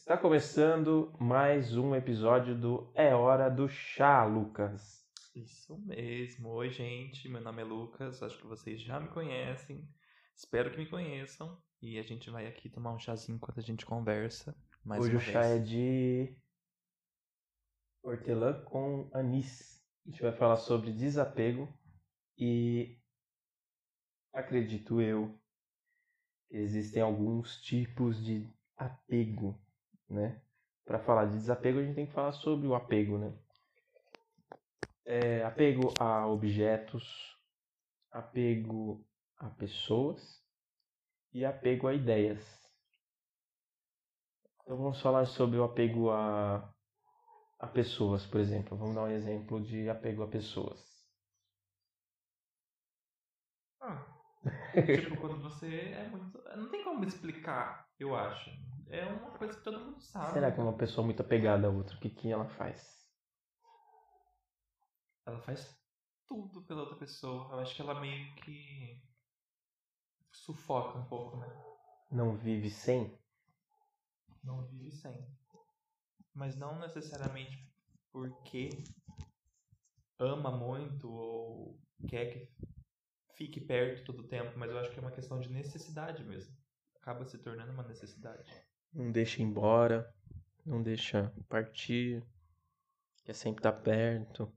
Está começando mais um episódio do É Hora do Chá, Lucas. Isso mesmo. Oi, gente. Meu nome é Lucas. Acho que vocês já me conhecem. Espero que me conheçam. E a gente vai aqui tomar um chazinho enquanto a gente conversa. Mais Hoje o chá vez. é de hortelã com anis. A gente vai falar sobre desapego e acredito eu que existem alguns tipos de apego, né? Para falar de desapego, a gente tem que falar sobre o apego, né? É, apego a objetos, apego a pessoas e apego a ideias. Então vamos falar sobre o apego a, a pessoas, por exemplo. Vamos dar um exemplo de apego a pessoas. Ah, tipo, quando você é muito. Não tem como explicar, eu acho. É uma coisa que todo mundo sabe. Será que é uma pessoa muito apegada a outra, o que, que ela faz? Ela faz tudo pela outra pessoa. Eu acho que ela meio que. sufoca um pouco, né? Não vive sem? Não vive sem. Mas não necessariamente porque ama muito ou quer que fique perto todo o tempo, mas eu acho que é uma questão de necessidade mesmo. Acaba se tornando uma necessidade. Não deixa embora, não deixa partir, quer sempre estar perto.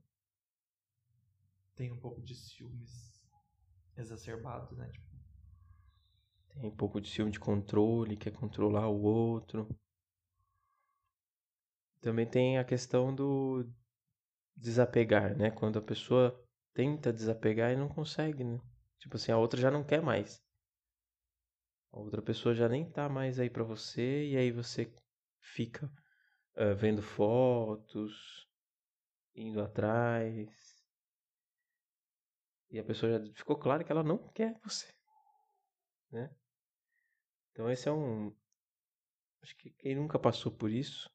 Tem um pouco de ciúmes exacerbados, né? Tipo, Tem um pouco de ciúme de controle, quer controlar o outro. Também tem a questão do desapegar, né? Quando a pessoa tenta desapegar e não consegue, né? Tipo assim, a outra já não quer mais. A outra pessoa já nem tá mais aí pra você e aí você fica ah, vendo fotos, indo atrás. E a pessoa já ficou claro que ela não quer você, né? Então esse é um acho que quem nunca passou por isso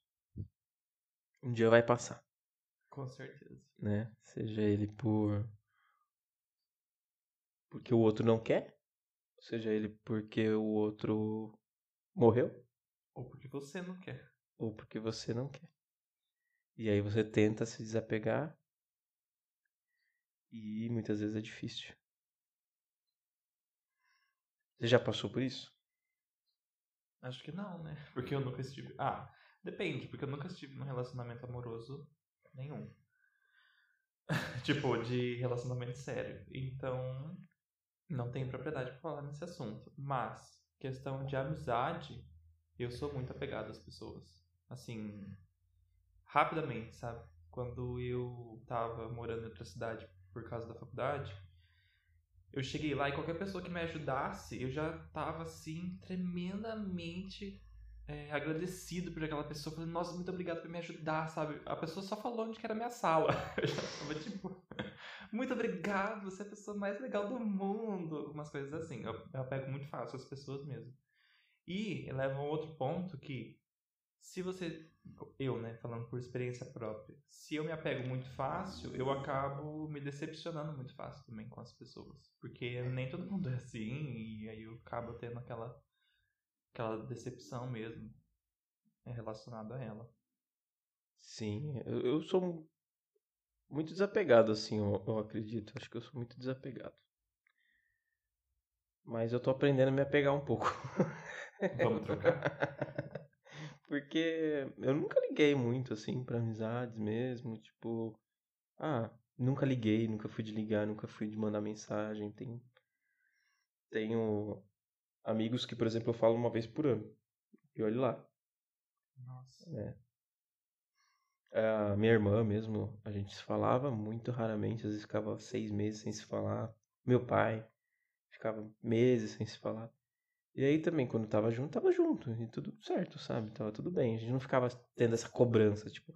um dia vai passar com certeza. né? Seja ele por porque o outro não quer, seja ele porque o outro morreu Ou porque você não quer. ou porque você não quer. E aí você tenta se desapegar e muitas vezes é difícil. Você já passou por isso? Acho que não, né? Porque eu nunca estive. Ah, depende, porque eu nunca estive num relacionamento amoroso nenhum. tipo, de relacionamento sério. Então, não tenho propriedade pra falar nesse assunto. Mas, questão de amizade, eu sou muito apegado às pessoas. Assim, rapidamente, sabe? Quando eu tava morando em outra cidade por causa da faculdade, eu cheguei lá e qualquer pessoa que me ajudasse, eu já tava assim, tremendamente é, agradecido por aquela pessoa. Falei, nossa, muito obrigado por me ajudar, sabe? A pessoa só falou onde que era a minha sala. Eu já tava tipo, muito obrigado, você é a pessoa mais legal do mundo. Umas coisas assim. Eu, eu pego muito fácil as pessoas mesmo. E leva a um outro ponto que, se você. Eu, né, falando por experiência própria, se eu me apego muito fácil, eu acabo me decepcionando muito fácil também com as pessoas. Porque nem todo mundo é assim, e aí eu acabo tendo aquela, aquela decepção mesmo é relacionada a ela. Sim, eu, eu sou muito desapegado, assim, eu, eu acredito. Acho que eu sou muito desapegado. Mas eu tô aprendendo a me apegar um pouco. Vamos trocar? Porque eu nunca liguei muito, assim, pra amizades mesmo. Tipo, ah, nunca liguei, nunca fui de ligar, nunca fui de mandar mensagem. Tem, tenho amigos que, por exemplo, eu falo uma vez por ano. E olhe lá. Nossa. É. A minha irmã mesmo, a gente se falava muito raramente, às vezes ficava seis meses sem se falar. Meu pai ficava meses sem se falar. E aí também, quando tava junto, tava junto, e tudo certo, sabe? Tava tudo bem. A gente não ficava tendo essa cobrança, tipo,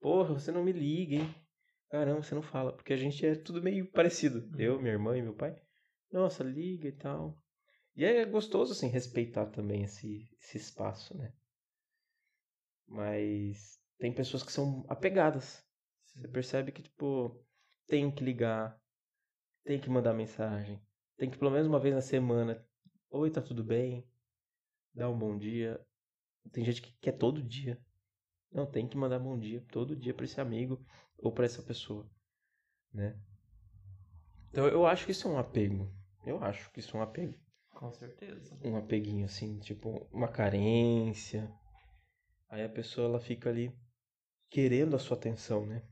porra, você não me liga, hein? Caramba, você não fala. Porque a gente é tudo meio parecido. Uhum. Eu, minha irmã e meu pai. Nossa, liga e tal. E é gostoso, assim, respeitar também esse, esse espaço, né? Mas tem pessoas que são apegadas. Você percebe que, tipo, tem que ligar, tem que mandar mensagem, tem que pelo menos uma vez na semana. Oi, tá tudo bem? Dá um bom dia. Tem gente que quer todo dia. Não, tem que mandar bom dia todo dia para esse amigo ou para essa pessoa, né? Então eu acho que isso é um apego. Eu acho que isso é um apego. Com certeza. Um apeguinho assim, tipo uma carência. Aí a pessoa ela fica ali querendo a sua atenção, né?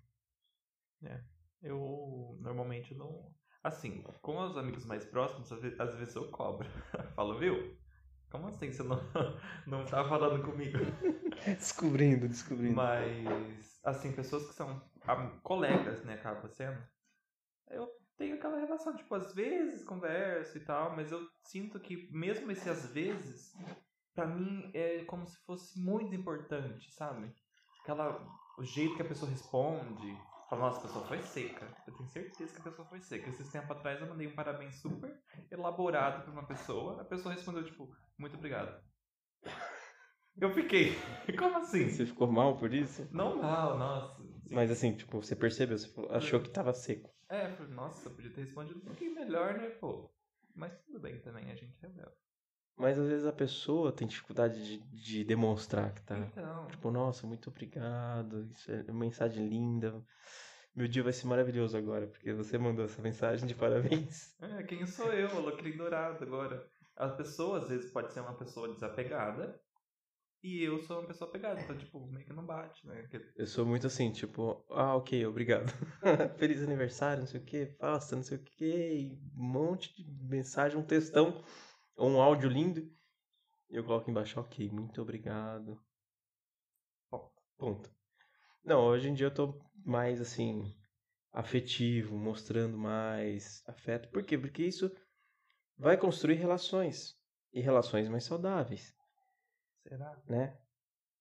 É. Eu normalmente não. Assim, com os amigos mais próximos, às ve- às vezes eu cobro. Falo, viu? Como assim você não, não tá falando comigo? Descobrindo, descobrindo. Mas, assim, pessoas que são colegas, né, acaba sendo. Eu tenho aquela relação, tipo, às vezes converso e tal, mas eu sinto que mesmo esse às vezes, pra mim é como se fosse muito importante, sabe? Aquela, o jeito que a pessoa responde. Fala, nossa, a pessoa foi seca. Eu tenho certeza que a pessoa foi seca. Esses tempos atrás eu mandei um parabéns super elaborado pra uma pessoa. A pessoa respondeu, tipo, muito obrigado. Eu fiquei, como assim? Você ficou mal por isso? Não mal, nossa. Assim, Mas assim, tipo, você percebeu, você achou que tava seco. É, eu falei, nossa, eu podia ter respondido um pouquinho melhor, né, pô? Mas tudo bem também, a gente releva. Mas às vezes a pessoa tem dificuldade de, de demonstrar que tá. Então, Tipo, nossa, muito obrigado. Isso é uma mensagem linda. Meu dia vai ser maravilhoso agora, porque você mandou essa mensagem de parabéns. é, quem sou eu, Alecrim Dourado agora? A pessoa, às vezes, pode ser uma pessoa desapegada. E eu sou uma pessoa apegada, então, tipo, meio que não bate, né? Eu sou muito assim, tipo, ah, ok, obrigado. Feliz aniversário, não sei o que, faça, não sei o que, um monte de mensagem, um textão, ou um áudio lindo. E eu coloco embaixo, ok, muito obrigado. Ponto. Não, hoje em dia eu tô mais assim, afetivo, mostrando mais afeto. Por quê? Porque isso vai construir relações. E relações mais saudáveis, Será? né?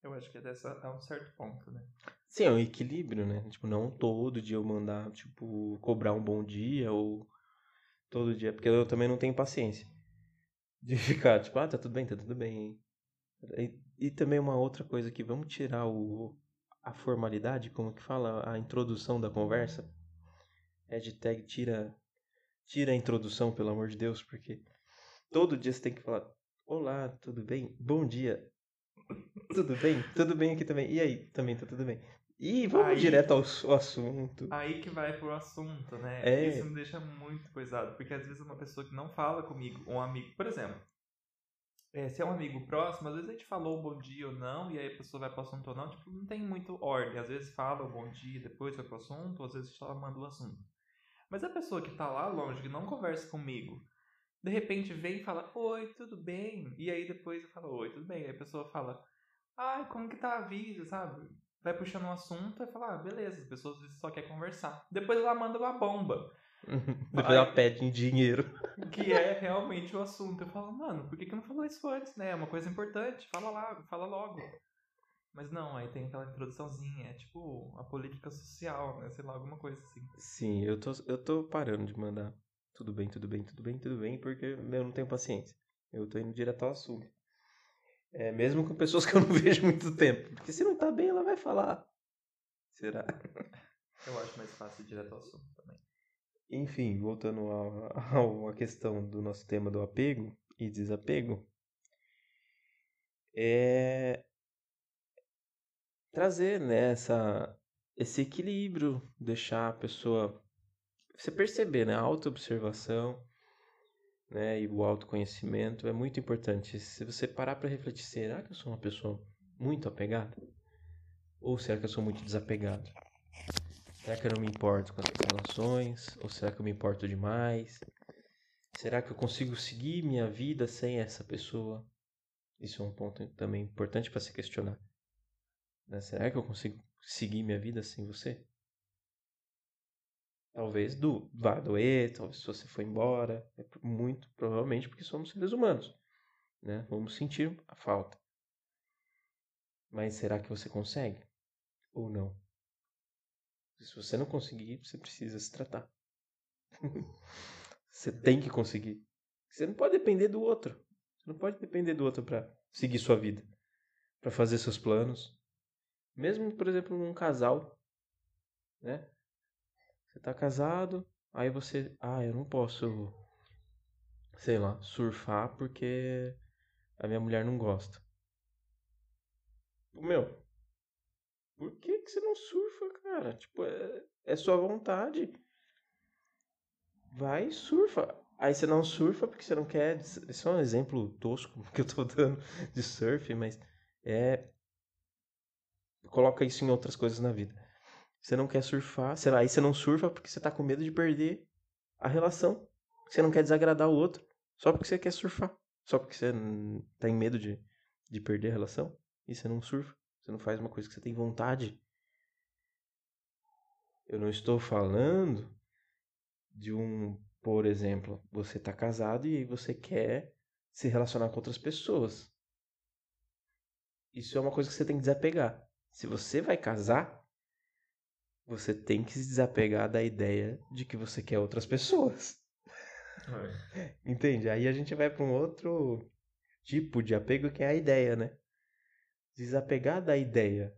Eu acho que é dessa a um certo ponto, né? Sim, é um equilíbrio, né? Tipo, não todo dia eu mandar, tipo, cobrar um bom dia ou todo dia, porque eu também não tenho paciência de ficar, tipo, ah, tá tudo bem, tá tudo bem. E, e também uma outra coisa que vamos tirar o a formalidade, como que fala, a introdução da conversa. Hashtag tira tira a introdução, pelo amor de Deus, porque todo dia você tem que falar, olá, tudo bem? Bom dia. Tudo bem? Tudo bem aqui também. E aí? Também tá tudo bem. E vamos Aí- direto ao, ao assunto. Aí que vai pro assunto, né? É. Isso me deixa muito coisado, porque às vezes uma pessoa que não fala comigo, um amigo, por exemplo, é, se é um amigo próximo, às vezes a gente falou bom dia ou não, e aí a pessoa vai pro assunto ou não, tipo, não tem muito ordem. Às vezes fala o bom dia, depois vai pro assunto, ou às vezes só manda o assunto. Mas a pessoa que tá lá longe, que não conversa comigo, de repente vem e fala, oi, tudo bem? E aí depois eu falo, oi, tudo bem? Aí a pessoa fala, ai, como que tá a vida, sabe? Vai puxando um assunto e fala, ah, beleza, a pessoa às vezes só quer conversar. Depois ela manda uma bomba, Depois Aí- ela pede em dinheiro. que é realmente o assunto. Eu falo, mano, por que, que não falou isso antes, né? É uma coisa importante, fala lá, fala logo. Mas não, aí tem aquela introduçãozinha, é tipo a política social, né? Sei lá, alguma coisa assim. Sim, eu tô, eu tô parando de mandar tudo bem, tudo bem, tudo bem, tudo bem, porque eu não tenho paciência. Eu tô indo direto ao assunto. É, mesmo com pessoas que eu não vejo muito tempo. Porque se não tá bem, ela vai falar. Será? Eu acho mais fácil ir direto ao assunto também. Enfim, voltando à questão do nosso tema do apego e desapego, é trazer né, essa, esse equilíbrio, deixar a pessoa você perceber, né, a autoobservação, né, e o autoconhecimento é muito importante. Se você parar para refletir, será que eu sou uma pessoa muito apegada? Ou será que eu sou muito desapegado? Será que eu não me importo com as relações? Ou será que eu me importo demais? Será que eu consigo seguir minha vida sem essa pessoa? Isso é um ponto também importante para se questionar. Né? Será que eu consigo seguir minha vida sem você? Talvez do, vá doer, talvez se você for embora. É muito provavelmente porque somos seres humanos. Né? Vamos sentir a falta. Mas será que você consegue? Ou não? Se você não conseguir, você precisa se tratar. você tem que conseguir. Você não pode depender do outro. Você não pode depender do outro para seguir sua vida, para fazer seus planos. Mesmo, por exemplo, num casal, né? Você tá casado, aí você, ah, eu não posso, sei lá, surfar porque a minha mulher não gosta. meu, por que, que você não surfa, cara? Tipo, é, é sua vontade. Vai e surfa. Aí você não surfa porque você não quer. Esse é um exemplo tosco que eu tô dando de surf, mas é. Coloca isso em outras coisas na vida. Você não quer surfar, sei lá, aí você não surfa porque você tá com medo de perder a relação. Você não quer desagradar o outro só porque você quer surfar. Só porque você tem medo de, de perder a relação e você não surfa. Você não faz uma coisa que você tem vontade. Eu não estou falando de um, por exemplo, você tá casado e você quer se relacionar com outras pessoas. Isso é uma coisa que você tem que desapegar. Se você vai casar, você tem que se desapegar da ideia de que você quer outras pessoas. É. Entende? Aí a gente vai para um outro tipo de apego que é a ideia, né? Desapegar da ideia,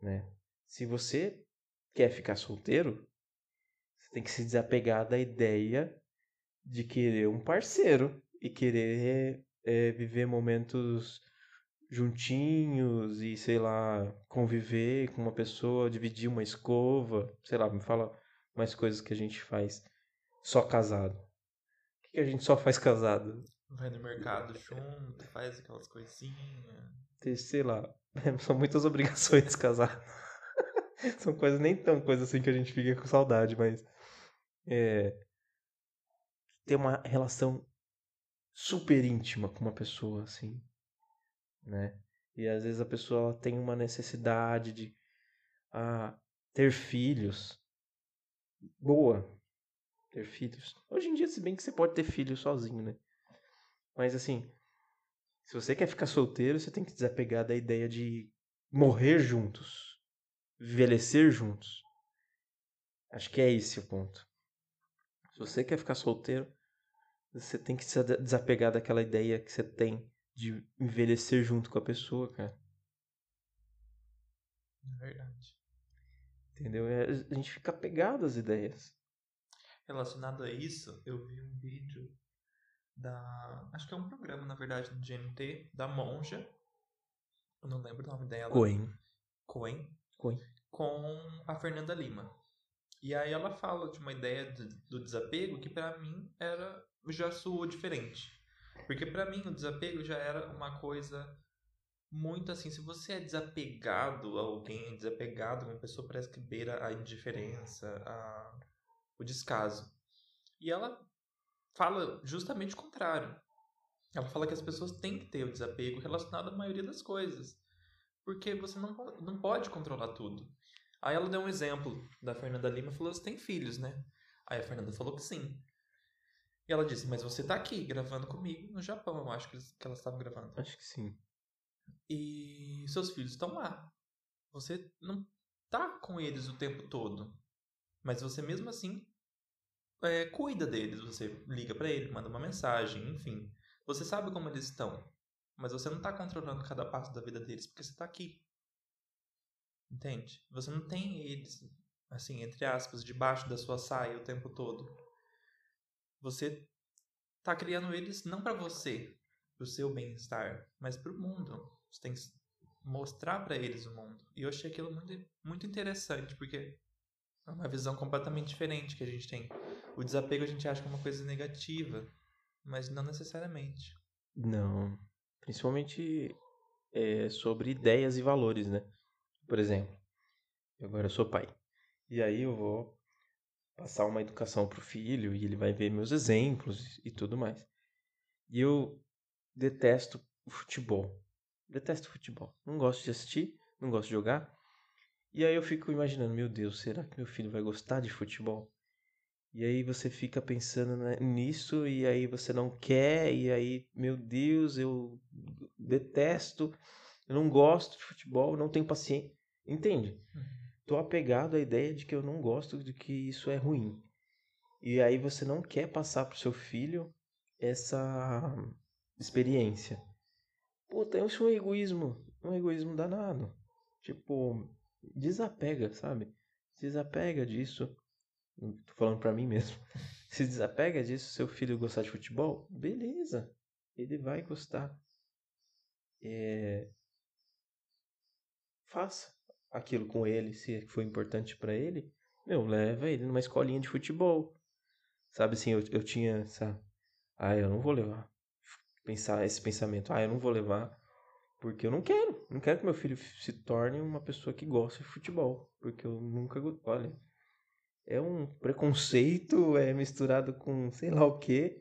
né? Se você quer ficar solteiro, você tem que se desapegar da ideia de querer um parceiro e querer é, viver momentos juntinhos e, sei lá, conviver com uma pessoa, dividir uma escova, sei lá, me fala mais coisas que a gente faz só casado. O que, a gente só faz casado? Vai no mercado junto, faz aquelas coisinhas. Sei lá, são muitas obrigações casar. são coisas nem tão coisas assim que a gente fica com saudade, mas é, ter uma relação super íntima com uma pessoa assim né? E às vezes a pessoa tem uma necessidade de ah, ter filhos. Boa, ter filhos. Hoje em dia, se bem que você pode ter filhos sozinho, né? Mas assim, se você quer ficar solteiro, você tem que desapegar da ideia de morrer juntos, envelhecer juntos. Acho que é esse o ponto. Se você quer ficar solteiro, você tem que se desapegar daquela ideia que você tem de envelhecer junto com a pessoa, cara. É verdade. Entendeu? É, a gente fica apegado às ideias. Relacionado a isso, eu vi um vídeo da. Acho que é um programa, na verdade, do GNT, da Monja. Eu não lembro o nome dela. Coen. Coen. Coen. Com a Fernanda Lima. E aí ela fala de uma ideia do, do desapego que para mim era já soou diferente. Porque para mim o desapego já era uma coisa muito assim, se você é desapegado a alguém, desapegado uma pessoa, parece que beira a indiferença, a... o descaso. E ela fala justamente o contrário. Ela fala que as pessoas têm que ter o desapego relacionado à maioria das coisas. Porque você não, não pode controlar tudo. Aí ela deu um exemplo da Fernanda Lima e falou: Você tem filhos, né? Aí a Fernanda falou que sim. E ela disse, mas você tá aqui gravando comigo no Japão, eu acho que, eles, que elas estavam gravando. Acho que sim. E seus filhos estão lá. Você não tá com eles o tempo todo. Mas você mesmo assim é, cuida deles. Você liga para eles, manda uma mensagem, enfim. Você sabe como eles estão. Mas você não tá controlando cada passo da vida deles porque você tá aqui. Entende? Você não tem eles, assim, entre aspas, debaixo da sua saia o tempo todo. Você tá criando eles não para você, pro seu bem-estar, mas pro mundo. Você tem que mostrar para eles o mundo. E eu achei aquilo muito, muito interessante, porque é uma visão completamente diferente que a gente tem. O desapego a gente acha que é uma coisa negativa, mas não necessariamente. Não. Principalmente é, sobre ideias e valores, né? Por exemplo, agora eu sou pai. E aí eu vou passar uma educação pro filho e ele vai ver meus exemplos e tudo mais. E eu detesto o futebol. Detesto futebol. Não gosto de assistir, não gosto de jogar. E aí eu fico imaginando, meu Deus, será que meu filho vai gostar de futebol? E aí você fica pensando nisso e aí você não quer e aí, meu Deus, eu detesto, eu não gosto de futebol, não tenho paciência. Entende? Uhum tô apegado à ideia de que eu não gosto de que isso é ruim. E aí você não quer passar pro seu filho essa experiência. Puta, isso é um egoísmo, um egoísmo danado. Tipo, desapega, sabe? Desapega disso. Tô falando pra mim mesmo. Se desapega disso, seu filho gostar de futebol, beleza. Ele vai gostar. É... faça aquilo com ele, se for importante para ele, meu, leva ele numa escolinha de futebol. Sabe assim, eu, eu tinha essa. Ah, eu não vou levar. Pensar esse pensamento. Ah, eu não vou levar. Porque eu não quero. Não quero que meu filho se torne uma pessoa que gosta de futebol. Porque eu nunca. Olha. É um preconceito, é misturado com sei lá o quê.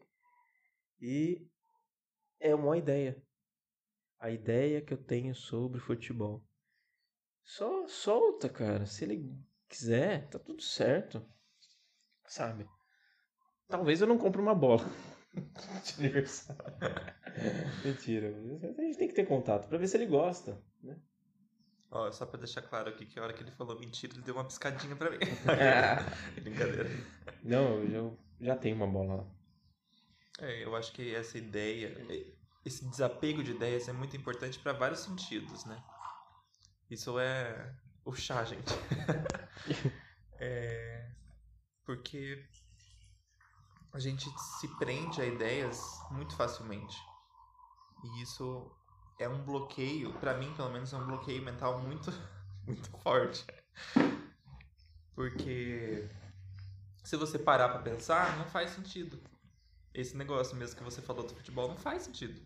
E é uma ideia. A ideia que eu tenho sobre futebol. Só solta, cara. Se ele quiser, tá tudo certo. Sabe? Talvez eu não compre uma bola de aniversário. Mentira. A gente tem que ter contato pra ver se ele gosta, né? Ó, só pra deixar claro aqui que a hora que ele falou mentira, ele deu uma piscadinha pra mim. Brincadeira. Não, eu já tenho uma bola lá. É, eu acho que essa ideia, esse desapego de ideias é muito importante para vários sentidos, né? Isso é o chá, gente. é, porque a gente se prende a ideias muito facilmente. E isso é um bloqueio, para mim, pelo menos, é um bloqueio mental muito, muito forte. Porque se você parar para pensar, não faz sentido. Esse negócio mesmo que você falou do futebol não faz sentido.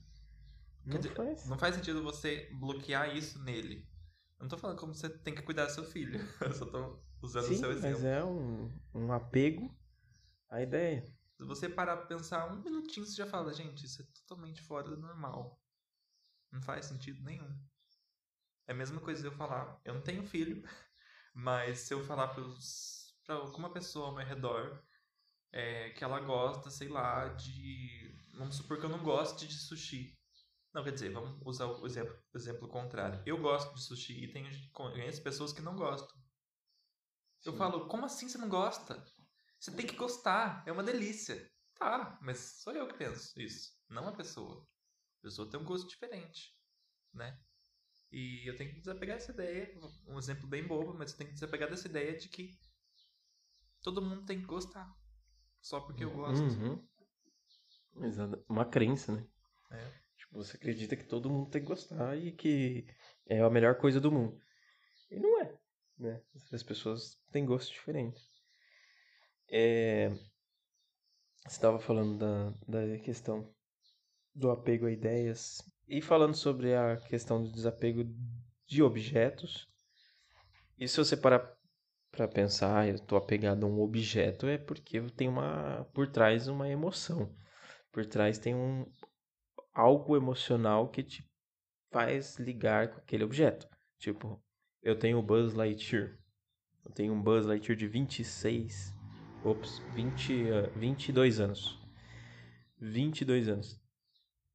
Não faz. Não faz sentido você bloquear isso nele. Eu não tô falando como você tem que cuidar do seu filho. Eu só tô usando Sim, o seu exemplo. Mas é um, um apego à ideia. Se você parar pra pensar um minutinho, você já fala, gente, isso é totalmente fora do normal. Não faz sentido nenhum. É a mesma coisa de eu falar, eu não tenho filho, mas se eu falar pros, pra alguma pessoa ao meu redor é, que ela gosta, sei lá, de. Vamos supor que eu não goste de sushi. Não, quer dizer, vamos usar o exemplo, o exemplo contrário. Eu gosto de sushi e tenho, conheço pessoas que não gostam. Sim. Eu falo, como assim você não gosta? Você tem que gostar, é uma delícia. Tá, mas sou eu que penso isso, não a pessoa. A pessoa tem um gosto diferente, né? E eu tenho que desapegar essa ideia, um exemplo bem bobo, mas eu tenho que desapegar dessa ideia de que todo mundo tem que gostar. Só porque eu gosto. Uhum. Exato. Uma crença, né? É. Tipo, você acredita que todo mundo tem que gostar e que é a melhor coisa do mundo. E não é, né? As pessoas têm gostos diferentes. É... Você estava falando da, da questão do apego a ideias e falando sobre a questão do desapego de objetos. E se você parar para pensar, eu estou apegado a um objeto, é porque tem uma por trás uma emoção. Por trás tem um algo emocional que te faz ligar com aquele objeto. Tipo, eu tenho o Buzz Lightyear. Eu tenho um Buzz Lightyear de 26, ops, 20, uh, 22 anos. 22 anos.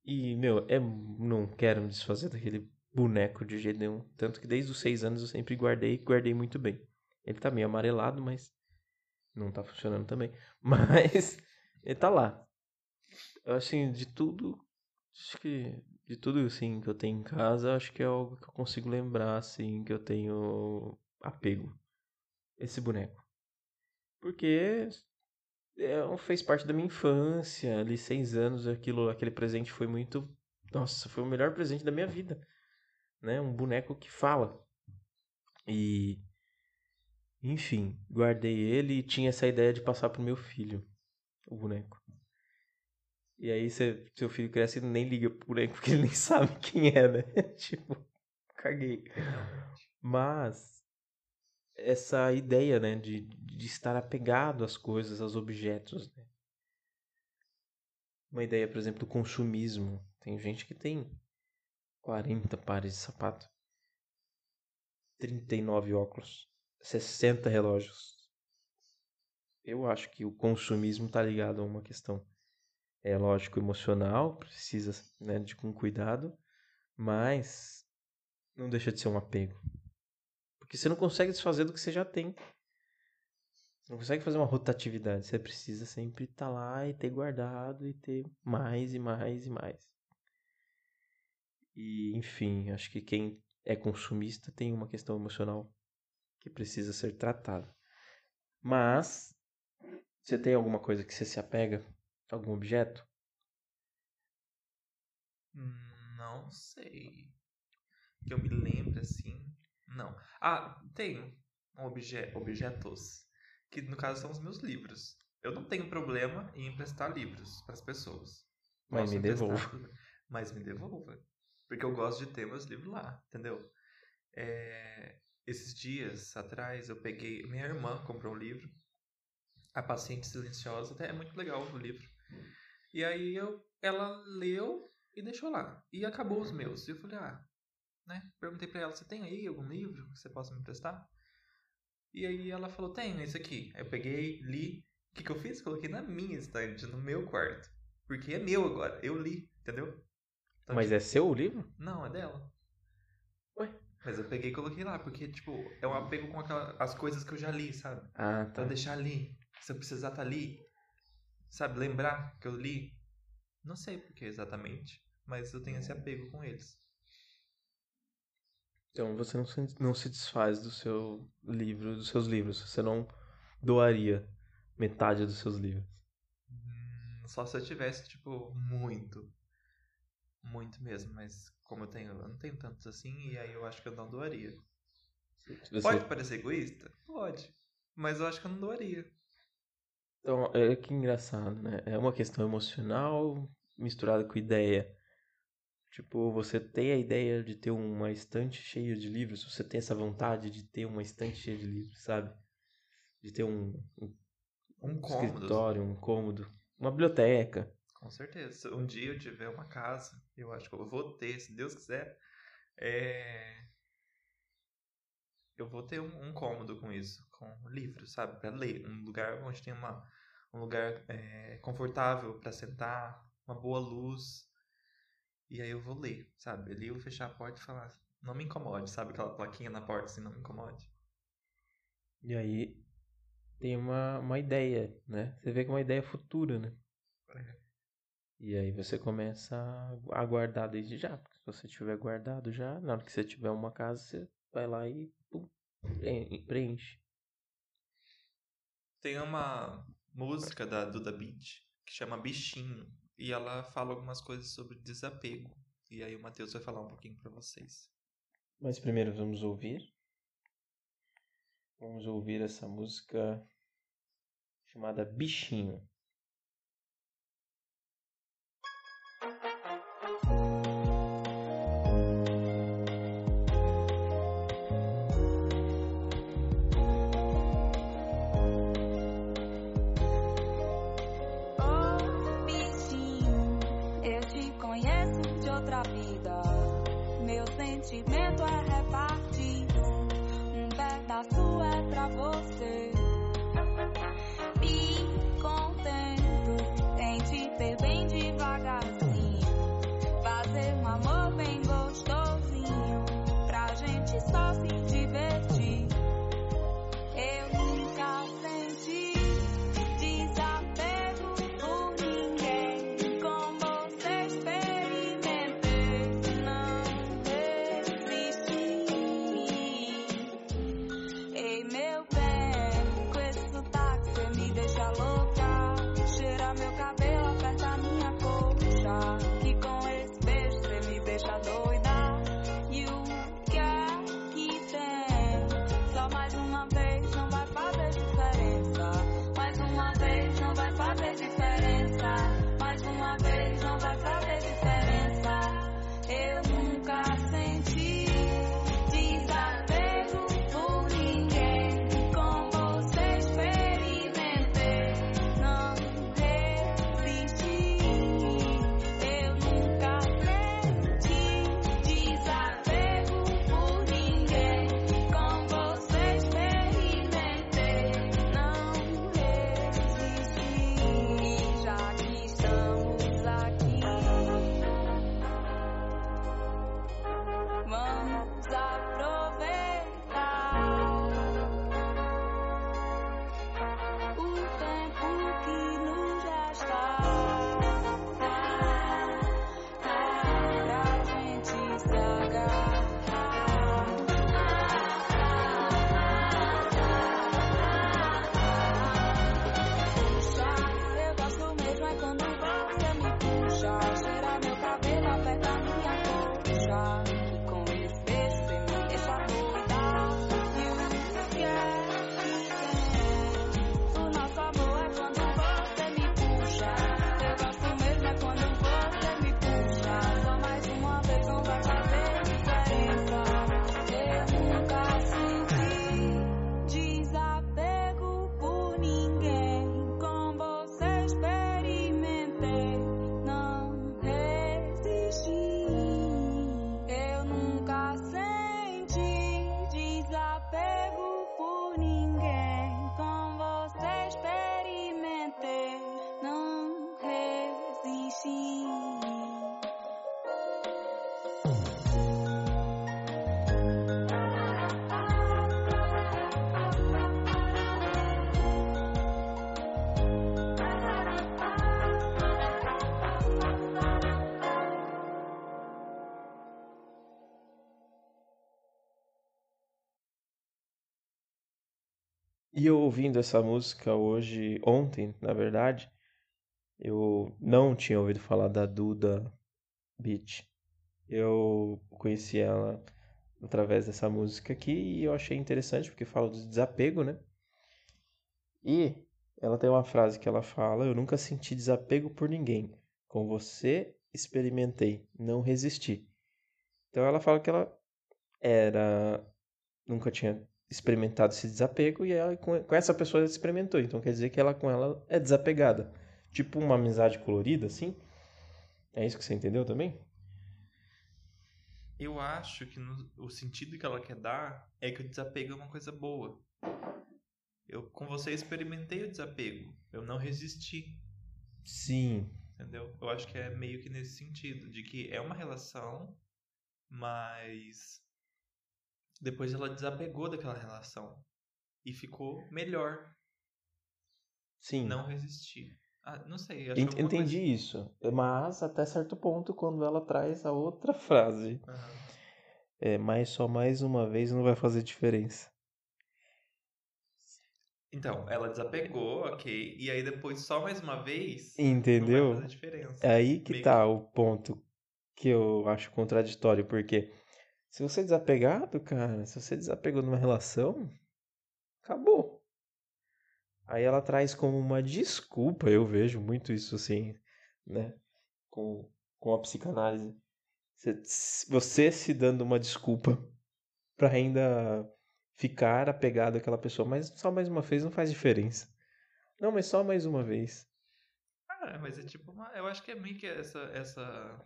E, meu, é, não quero me desfazer daquele boneco de jeito nenhum. Tanto que desde os 6 anos eu sempre guardei e guardei muito bem. Ele tá meio amarelado, mas não tá funcionando também. Mas ele tá lá. Eu, assim, de tudo Acho que de tudo assim que eu tenho em casa, acho que é algo que eu consigo lembrar assim que eu tenho apego. Esse boneco. Porque é, fez parte da minha infância, ali seis anos, aquilo, aquele presente foi muito, nossa, foi o melhor presente da minha vida, né? Um boneco que fala. E enfim, guardei ele e tinha essa ideia de passar pro meu filho, o boneco. E aí cê, seu filho cresce e nem liga por ele, porque ele nem sabe quem é, né? tipo, caguei. Mas essa ideia, né, de, de estar apegado às coisas, aos objetos, né? Uma ideia, por exemplo, do consumismo. Tem gente que tem 40 pares de sapato, 39 óculos, 60 relógios. Eu acho que o consumismo está ligado a uma questão é lógico emocional, precisa né, de com cuidado, mas não deixa de ser um apego. Porque você não consegue desfazer do que você já tem. Você não consegue fazer uma rotatividade. Você precisa sempre estar tá lá e ter guardado e ter mais e mais e mais. E, enfim, acho que quem é consumista tem uma questão emocional que precisa ser tratada. Mas, você tem alguma coisa que você se apega? Algum objeto? Não sei. Que eu me lembre assim. Não. Ah, tenho obje objetos, que no caso são os meus livros. Eu não tenho problema em emprestar livros para as pessoas. Mas Posso me devolva. Mas me devolva. Porque eu gosto de ter meus livros lá, entendeu? É, esses dias atrás eu peguei. Minha irmã comprou um livro. A Paciente Silenciosa. Até é muito legal o livro. E aí eu, ela leu e deixou lá. E acabou os meus. E eu falei, ah, né? Perguntei pra ela, você tem aí algum livro que você possa me emprestar? E aí ela falou, tenho esse aqui. Aí eu peguei, li. O que, que eu fiz? Coloquei na minha estante, no meu quarto. Porque é meu agora. Eu li, entendeu? Então, Mas tipo, é seu o livro? Não, é dela. Ué? Mas eu peguei e coloquei lá, porque, tipo, é um apego com aquela, as coisas que eu já li, sabe? Ah, Pra tá. deixar ali. Se eu precisar tá ali. Sabe, lembrar que eu li. Não sei por que exatamente. Mas eu tenho esse apego com eles. Então você não se, não se desfaz do seu livro, dos seus livros. Você não doaria metade dos seus livros. Hum, Só se eu tivesse, tipo, muito. Muito mesmo. Mas como eu tenho. Eu não tenho tantos assim, e aí eu acho que eu não doaria. Você- Pode parecer egoísta? Pode. Mas eu acho que eu não doaria. Então, é que engraçado, né? É uma questão emocional misturada com ideia. Tipo, você tem a ideia de ter uma estante cheia de livros, você tem essa vontade de ter uma estante cheia de livros, sabe? De ter um, um Um cômodo. escritório, um cômodo, uma biblioteca. Com certeza. Se um dia eu tiver uma casa, eu acho que eu vou ter, se Deus quiser, é... eu vou ter um, um cômodo com isso, com livros, sabe? Pra ler. Um lugar onde tem uma, um lugar é, confortável pra sentar, uma boa luz. E aí eu vou ler, sabe? Ali eu vou fechar a porta e falar, não me incomode, sabe? Aquela plaquinha na porta assim, não me incomode. E aí tem uma, uma ideia, né? Você vê que é uma ideia futura, né? É. E aí você começa a- guardar desde já. Porque se você tiver guardado já, na hora que você tiver uma casa, você vai lá e pum, pre- preenche. Tem uma música da Duda Beat que chama Bichinho e ela fala algumas coisas sobre desapego. E aí o Matheus vai falar um pouquinho pra vocês. Mas primeiro vamos ouvir. Vamos ouvir essa música chamada Bichinho. E eu ouvindo essa música hoje, ontem, na verdade, eu não tinha ouvido falar da Duda Beat. Eu conheci ela através dessa música aqui e eu achei interessante porque fala do desapego, né? E ela tem uma frase que ela fala: Eu nunca senti desapego por ninguém. Com você experimentei, não resisti. Então ela fala que ela era nunca tinha experimentado esse desapego e ela com, essa pessoa ela experimentou. Então quer dizer que ela com ela é desapegada. Tipo uma amizade colorida, assim. É isso que você entendeu também? Eu acho que no, o sentido que ela quer dar é que o desapego é uma coisa boa. Eu com você experimentei o desapego. Eu não resisti. Sim. Entendeu? Eu acho que é meio que nesse sentido, de que é uma relação, mas depois ela desapegou daquela relação e ficou melhor. Sim. Não resistir. Ah, não sei. Ent- alguma Entendi coisa- isso. Mas até certo ponto, quando ela traz a outra frase. Aham. É, mas só mais uma vez não vai fazer diferença. Então, ela desapegou, ok. E aí depois, só mais uma vez, Entendeu? não vai fazer diferença. É aí que Meio tá o ponto que eu acho contraditório, porque se você é desapegado, cara, se você desapegou de uma relação, acabou. Aí ela traz como uma desculpa, eu vejo muito isso assim, né? Com, com a psicanálise. Você, você se dando uma desculpa pra ainda ficar apegado àquela pessoa, mas só mais uma vez não faz diferença. Não, mas só mais uma vez. Ah, mas é tipo uma, eu acho que é meio que essa essa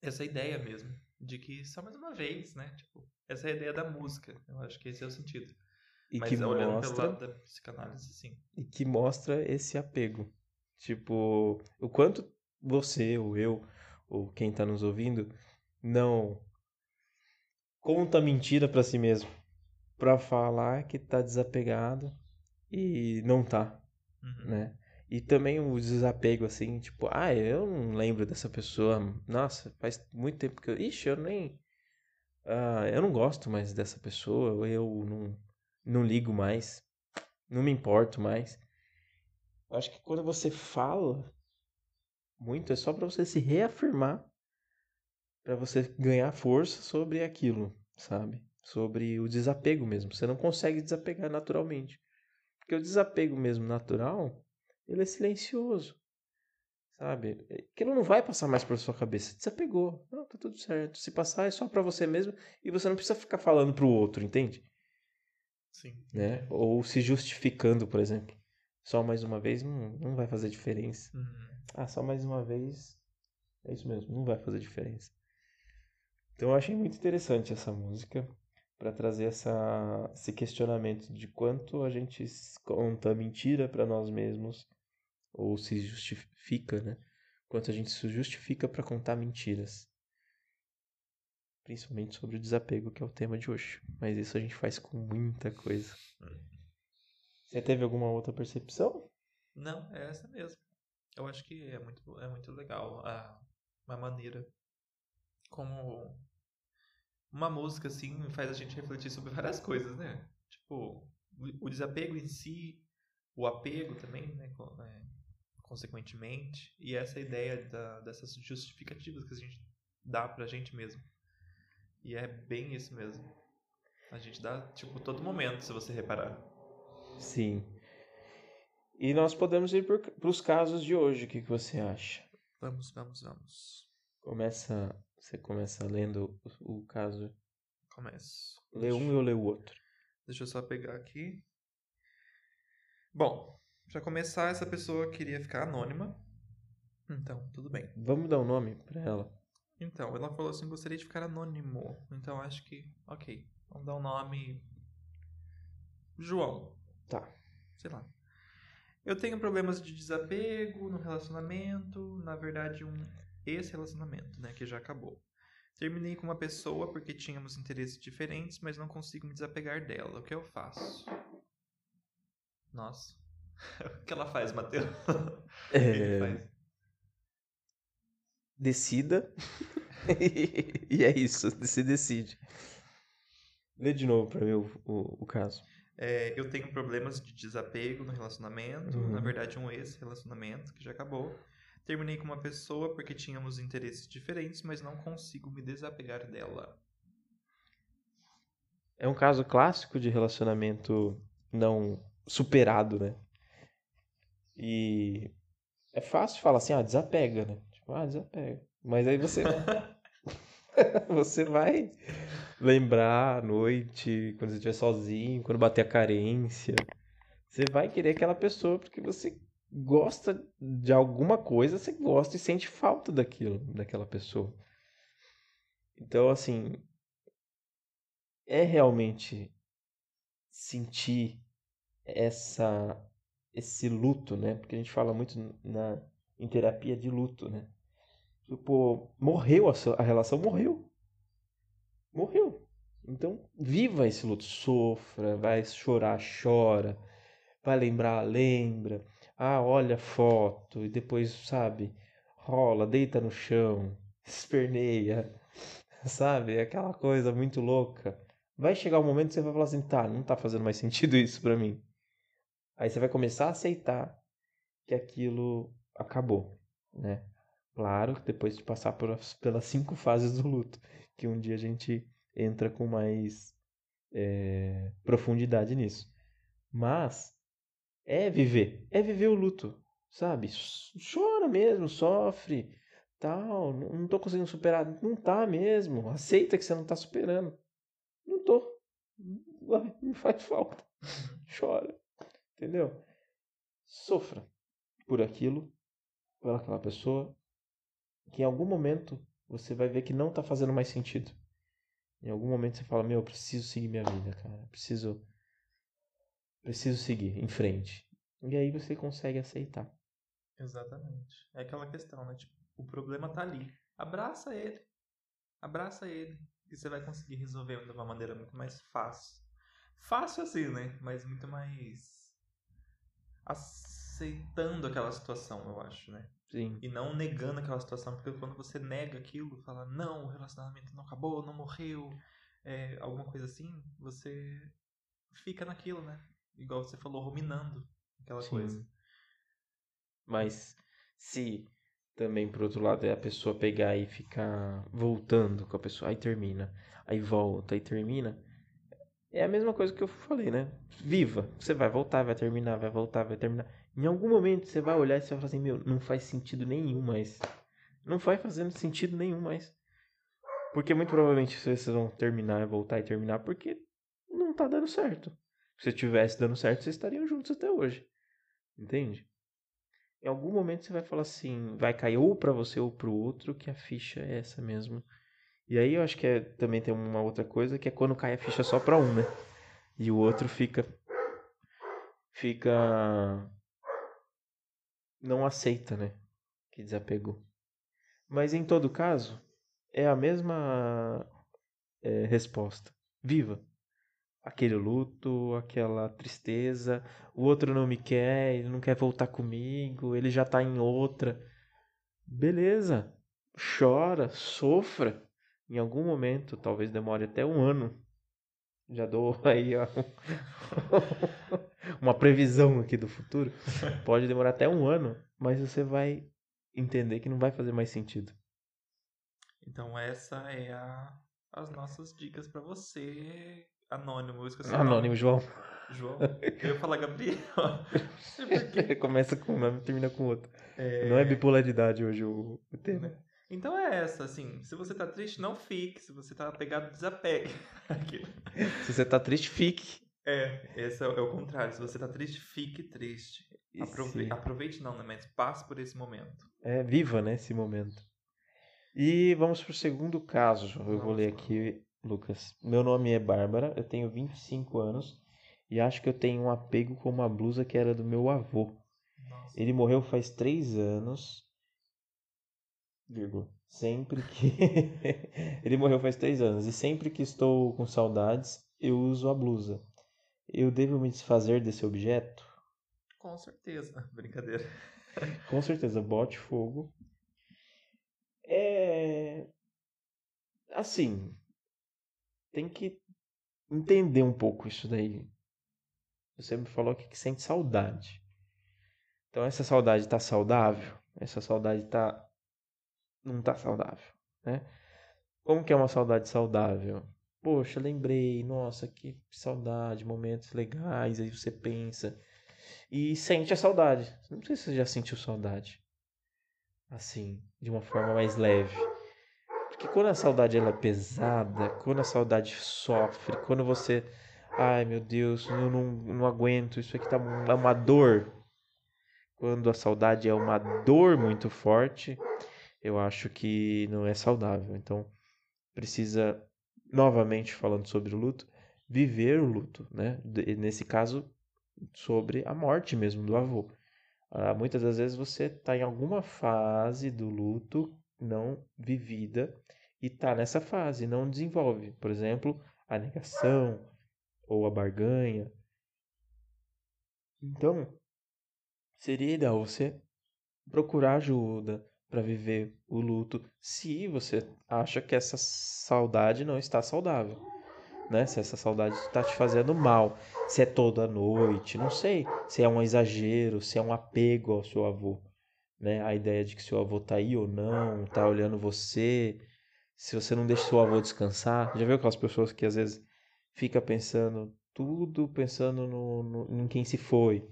essa ideia mesmo de que só mais uma vez, né? Tipo, essa é a ideia da música. Eu acho que esse é o sentido. E mas que olhando mostra pelo lado da psicanálise, sim. e que mostra esse apego. Tipo, o quanto você, ou eu, ou quem tá nos ouvindo, não conta mentira pra si mesmo. Pra falar que tá desapegado e não tá, Uhum. né? E também o desapego, assim, tipo, ah, eu não lembro dessa pessoa. Nossa, faz muito tempo que eu. Ixi, eu nem. Ah, eu não gosto mais dessa pessoa, eu não, não ligo mais, não me importo mais. Eu acho que quando você fala muito, é só pra você se reafirmar, pra você ganhar força sobre aquilo, sabe? Sobre o desapego mesmo. Você não consegue desapegar naturalmente. Porque o desapego mesmo natural, ele é silencioso. Sabe? Aquilo não vai passar mais por sua cabeça. Desapegou. Não, tá tudo certo. Se passar é só pra você mesmo e você não precisa ficar falando pro outro, entende? Sim. Né? Ou se justificando, por exemplo. Só mais uma vez não, não vai fazer diferença. Uhum. Ah, só mais uma vez. É isso mesmo, não vai fazer diferença. Então eu achei muito interessante essa música para trazer essa, esse questionamento de quanto a gente conta mentira para nós mesmos ou se justifica, né? Quanto a gente se justifica para contar mentiras. Principalmente sobre o desapego, que é o tema de hoje. Mas isso a gente faz com muita coisa. Você teve alguma outra percepção? Não, é essa mesmo. Eu acho que é muito, é muito legal a, a maneira como uma música assim faz a gente refletir sobre várias coisas, né? Tipo, o- desapego em si, o apego também, né? Co- consequentemente, e essa ideia da, dessas justificativas que a gente dá pra gente mesmo. E é bem isso mesmo. A gente dá, tipo, todo momento, se você reparar. Sim. E nós podemos ir para os casos de hoje. O que, que você acha? Vamos, vamos, vamos. Começa, você começa lendo o, o caso. Começo. Lê um e eu leio o outro. Deixa eu só pegar aqui. Bom, pra começar, essa pessoa queria ficar anônima. Então, tudo bem. Vamos dar um nome para ela. Então, ela falou assim: gostaria de ficar anônimo. Então, acho que, ok. Vamos dar um nome. João. Tá. Sei lá. Eu tenho problemas de desapego no relacionamento. Na verdade, um ex-relacionamento, né? Que já acabou. Terminei com uma pessoa porque tínhamos interesses diferentes, mas não consigo me desapegar dela. O que eu faço? Nossa. o que ela faz, Matheus? É, faz? decida. e é isso. Se decide. Lê de novo para ver o, o, o caso. É, eu tenho problemas de desapego no relacionamento, Uhum. na verdade um ex-relacionamento que já acabou. Terminei com uma pessoa porque tínhamos interesses diferentes, mas não consigo me desapegar dela. É um caso clássico de relacionamento não superado, né? E é fácil falar assim, ah, desapega, né? Tipo, ah, desapega. Mas aí você você vai lembrar à noite, quando você estiver sozinho, quando bater a carência. Você vai querer aquela pessoa porque você gosta de alguma coisa, você gosta e sente falta daquilo, daquela pessoa. Então, assim, é realmente sentir essa esse luto, né? Porque a gente fala muito na em terapia de luto, né? Tipo, morreu a, sua- a relação, morreu. Morreu. Então, viva esse luto, sofra, vai chorar, chora, vai lembrar, lembra. Ah, olha a foto e depois, sabe, rola, deita no chão, esperneia, sabe? Aquela coisa muito louca. Vai chegar um momento que você vai falar assim, tá, não tá fazendo mais sentido isso pra mim. Aí você vai começar a aceitar que aquilo acabou, né? Claro que depois de passar por, as- pelas cinco fases do luto, que um dia a gente entra com mais é, profundidade nisso. Mas é viver, é viver o luto, sabe? Chora mesmo, sofre, tal, não não tô conseguindo superar, não tá mesmo. Aceita que você não tá superando. Não tô. Me faz falta. Chora. Entendeu? Sofra por aquilo, por aquela pessoa, que em algum momento você vai ver que não tá fazendo mais sentido. Em algum momento você fala, meu, eu preciso seguir minha vida, cara. Preciso. Preciso seguir em frente. E aí você consegue aceitar. Exatamente. É aquela questão, né? Tipo, o problema tá ali. Abraça ele. Abraça ele. E você vai conseguir resolver de uma maneira muito mais fácil. Fácil assim, né? Mas muito mais aceitando aquela situação, eu acho, né? Sim. E não negando aquela situação, porque quando você nega aquilo, fala, não, o relacionamento não acabou, não morreu, é, alguma coisa assim, você fica naquilo, né? Igual você falou, ruminando aquela Sim. coisa. Mas se também, por outro lado, é a pessoa pegar e ficar voltando com a pessoa, aí termina, aí volta, aí termina, é a mesma coisa que eu falei, né? Viva. Você vai voltar, vai terminar, vai voltar, vai terminar. Em algum momento você vai olhar e você vai falar assim, meu, não faz sentido nenhum mais. Não vai fazendo sentido nenhum mais. Porque muito provavelmente vocês vão terminar, voltar e terminar, porque não tá dando certo. Se tivesse dando certo, vocês estariam juntos até hoje. Entende? Em algum momento você vai falar assim, vai cair ou pra você ou pro outro, que a ficha é essa mesmo. E aí eu acho que é- também tem uma outra coisa, que é quando cai a ficha só pra um, né? E o outro fica. Fica. Não aceita, né? Que desapegou. Mas em todo caso, é a mesma é, resposta. Viva! Aquele luto, aquela tristeza, o outro não me quer, ele não quer voltar comigo, ele já tá em outra. Beleza, chora, sofra. Em algum momento, talvez demore até um ano. Já dou aí ó, uma previsão aqui do futuro. Pode demorar até um ano, mas você vai entender que não vai fazer mais sentido. Então essa é a, as nossas dicas pra você, anônimo. Eu esqueci. Anônimo, João. João. Eu ia falar Gabriel. Quê. Começa com um nome e termina com outro. É, Não é bipolaridade hoje o, o tema. Então é essa, assim. Se você tá triste, não fique. Se você tá apegado, desapegue. Se você tá triste, fique. É, esse é, o- é contrário. Se você tá triste, fique triste. Aprove- Aproveite não, né? Mas passe por esse momento. É, viva, né, esse momento. E vamos pro segundo caso. Eu vou ler lá. aqui, Lucas. Meu nome é Bárbara, eu tenho 25 anos e acho que eu tenho um apego com uma blusa que era do meu avô. Nossa. Ele morreu faz três anos. Vírgula. Sempre que. Ele morreu faz três anos. E sempre que estou com saudades, eu uso a blusa. Eu devo me desfazer desse objeto? Com certeza. Brincadeira. Com certeza, bote fogo. É. Assim. Tem que entender um pouco isso daí. você me falou aqui que sente saudade. Então essa saudade tá saudável? Essa saudade tá não tá saudável, né? Como que é uma saudade saudável? Poxa, lembrei, nossa, que saudade, momentos legais, aí você pensa e sente a saudade. Não sei se você já sentiu saudade. Assim, de uma forma mais leve. Porque quando a saudade ela é pesada, quando a saudade sofre, quando você, ai meu Deus, eu não, não aguento, isso aqui tá é uma dor. Quando a saudade é uma dor muito forte, eu acho que não é saudável. Então, precisa novamente falando sobre o luto, viver o luto, né? Nesse caso, sobre a morte mesmo do avô. Ah, muitas das vezes você está em alguma fase do luto não vivida e está nessa fase, não desenvolve. Por exemplo, a negação ou a barganha. Então, seria ideal você procurar ajuda para viver o luto se você acha que essa saudade não está saudável né? Se essa saudade está te fazendo mal, se é toda noite, não sei, se é um exagero, se é um apego ao seu avô, né? A ideia de que seu avô tá aí ou não, tá olhando você, se você não deixa seu avô descansar, já viu aquelas pessoas que às vezes fica pensando tudo pensando no, no em quem se foi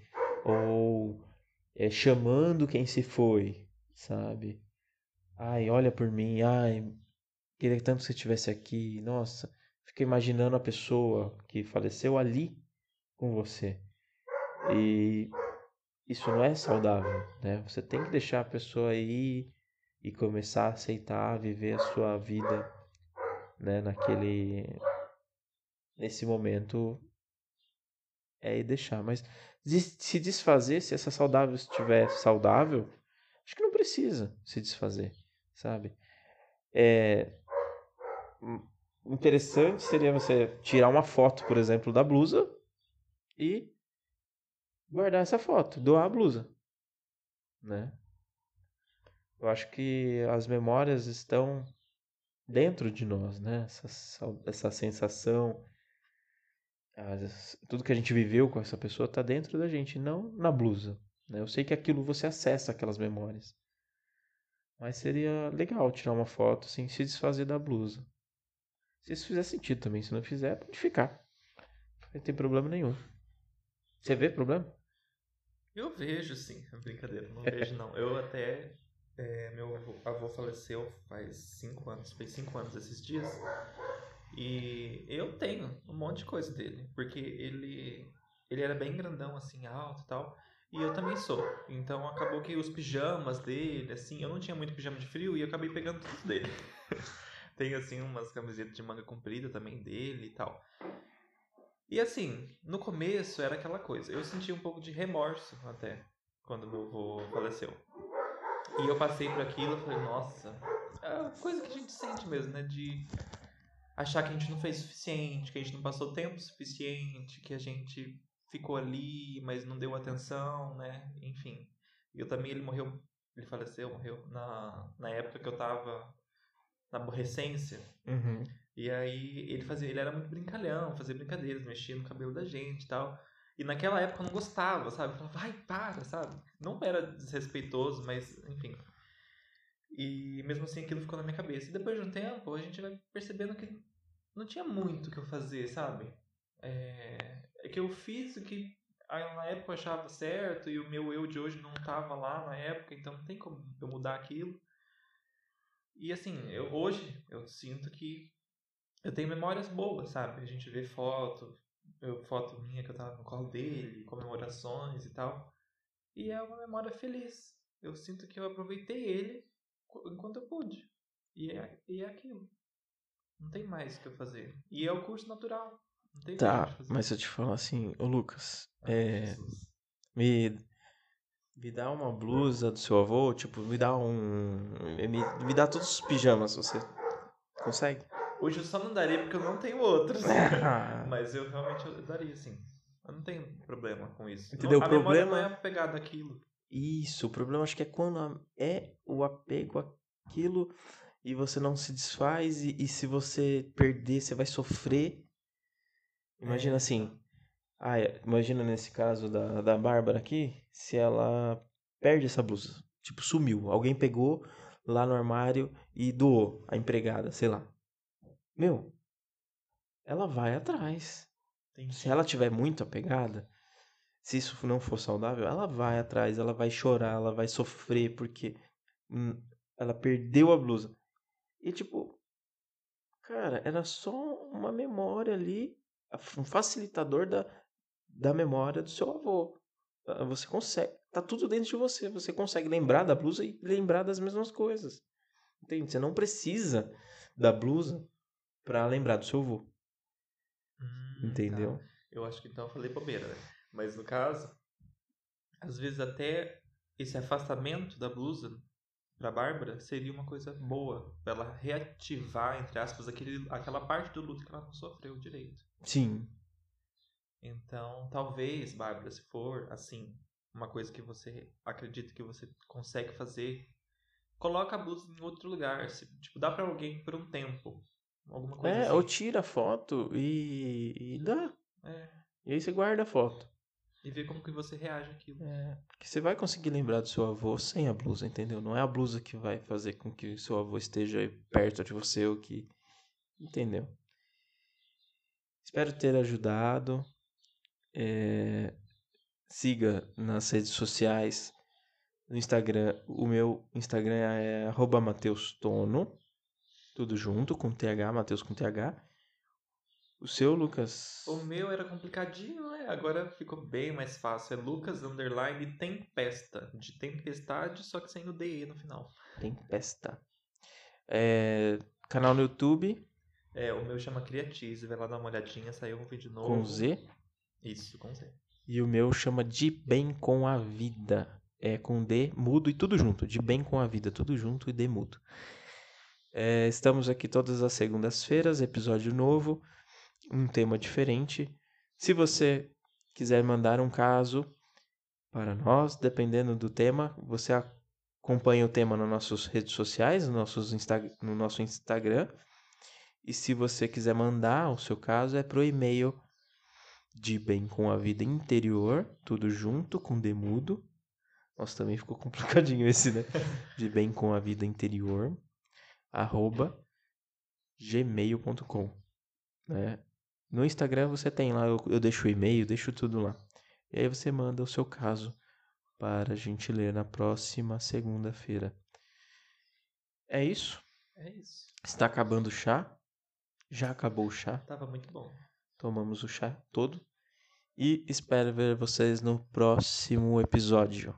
ou é, chamando quem se foi, sabe? Ai, olha por mim, ai, queria tanto que você estivesse aqui, nossa fica imaginando a pessoa que faleceu ali com você. E isso não é saudável, né? Você tem que deixar a pessoa aí e começar a aceitar, viver a sua vida, né, naquele nesse momento é deixar, mas se desfazer, se essa saudável estiver saudável, acho que não precisa se desfazer, sabe? É, interessante seria você tirar uma foto, por exemplo, da blusa e guardar essa foto, doar a blusa, né? Eu acho que as memórias estão dentro de nós, né? Essa, essa sensação, tudo que a gente viveu com essa pessoa está dentro da gente, não na blusa. Né? Eu sei que aquilo você acessa aquelas memórias, mas seria legal tirar uma foto sem se desfazer da blusa. Se isso fizer sentido também. Se não fizer, pode ficar. Não tem problema nenhum. Você vê problema? Eu vejo, sim. Brincadeira, não vejo não. Eu até. É, meu avô faleceu faz cinco anos. Fez cinco anos esses dias. E eu tenho um monte de coisa dele. Porque ele. Ele era bem grandão, assim, alto e tal. E eu também sou. Então acabou que os pijamas dele, assim, eu não tinha muito pijama de frio e eu acabei pegando tudo dele. Tem, assim, umas camisetas de manga comprida também dele e tal. E assim, no começo era aquela coisa. Eu senti um pouco de remorso até quando meu avô faleceu. E eu passei por aquilo e falei, nossa, é coisa que a gente sente mesmo, né? De achar que a gente não fez o suficiente, que a gente não passou tempo suficiente, que a gente ficou ali, mas não deu atenção, né? Enfim. E eu também, ele morreu, ele faleceu, morreu na, na época que eu tava na aborrecência. Uhum. E aí ele fazia, ele era muito brincalhão, fazia brincadeiras, mexia no cabelo da gente e tal. E naquela época eu não gostava, sabe? Eu falava, vai, para, sabe? Não era desrespeitoso, mas enfim. E mesmo assim aquilo ficou na minha cabeça. E depois de um tempo a gente vai percebendo que não tinha muito o que eu fazer, sabe? É, é que eu fiz o que na época eu achava certo e o meu eu de hoje não estava lá na época, então não tem como eu mudar aquilo. E assim, eu, hoje eu sinto que eu tenho memórias boas, sabe? A gente vê foto, eu, foto minha que eu tava no colo dele, comemorações e tal. E é uma memória feliz. Eu sinto que eu aproveitei ele enquanto eu pude. E é, e é aquilo. Não tem mais o que eu fazer. E é o curso natural. Tá, mas eu te falo assim, ô Lucas, é, me me dá uma blusa do seu avô, tipo, me dá um. Me, me dá todos os pijamas, você consegue? Hoje eu só não daria porque eu não tenho outros. Mas eu realmente daria, sim. Eu não tenho problema com isso. Entendeu? Não, o problema é apegado daquilo. Isso, o problema acho que é quando é o apego àquilo e você não se desfaz e, e se você perder, você vai sofrer. Imagina é. assim, Ah, é, imagina nesse caso da, da Bárbara aqui, se ela perde essa blusa. Tipo, sumiu. Alguém pegou lá no armário e doou a empregada, sei lá. Meu, ela vai atrás. Entendi. Se ela tiver muito apegada, se isso não for saudável, ela vai atrás, ela vai chorar, ela vai sofrer porque hum, ela perdeu a blusa. E tipo, cara, era só uma memória ali, um facilitador da, da memória do seu avô. Ah, Você consegue, tá tudo dentro de você, você consegue lembrar da blusa e lembrar das mesmas coisas. Entende? Você não precisa da blusa pra lembrar do seu avô, Hum, entendeu? tá. Eu acho que então eu falei bobeira, né? Mas no caso, às vezes até esse afastamento da blusa pra Bárbara seria uma coisa boa. Pra ela reativar, entre aspas, aquele, aquela parte do luto que ela não sofreu direito. Sim. Então, talvez, Bárbara, se for assim, uma coisa que você acredita que você consegue fazer, coloca a blusa em outro lugar. Se, tipo, dá pra alguém por um tempo. Alguma coisa É, assim. ou tira a foto e, e dá. É, E aí você guarda a foto. e ver como que você reage àquilo. É, porque você vai conseguir lembrar do seu avô sem a blusa, entendeu? Não é a blusa que vai fazer com que o seu avô esteja perto de você ou que. Entendeu? Espero ter ajudado. É, Siga nas redes sociais. No Instagram, o meu Instagram é mateustono. Tudo junto, com TH, Mateus com TH. O seu, Lucas? O meu era complicadinho, né? Agora ficou bem mais fácil. É Lucas Underline Tempesta. De tempestade, só que sem o DE no final. Tempesta. É, canal no YouTube É, o meu chama Criatize. Vai lá dar uma olhadinha, saiu um vídeo novo. com Z. Isso, com Z. E o meu chama De Bem com a Vida. É com D mudo e tudo junto. De Bem com a Vida, tudo junto e D mudo. É, estamos aqui todas as segundas-feiras, episódio novo, um tema diferente. Se você quiser mandar um caso para nós, dependendo do tema, você acompanha o tema nas nossas redes sociais, no, nossos no nosso Instagram. E se você quiser mandar o seu caso, é pro e-mail de bem com a vida interior, tudo junto, com demudo. Nossa, também ficou complicadinho esse, né? De bem com a vida interior, arroba gmail.com. Né? No Instagram você tem lá, eu, eu deixo o e-mail, deixo tudo lá. E aí você manda o seu caso para a gente ler na próxima segunda-feira. É isso. É isso. Está acabando o chá. Já acabou o chá. Tava muito bom. Tomamos o chá todo. E espero ver vocês no próximo episódio.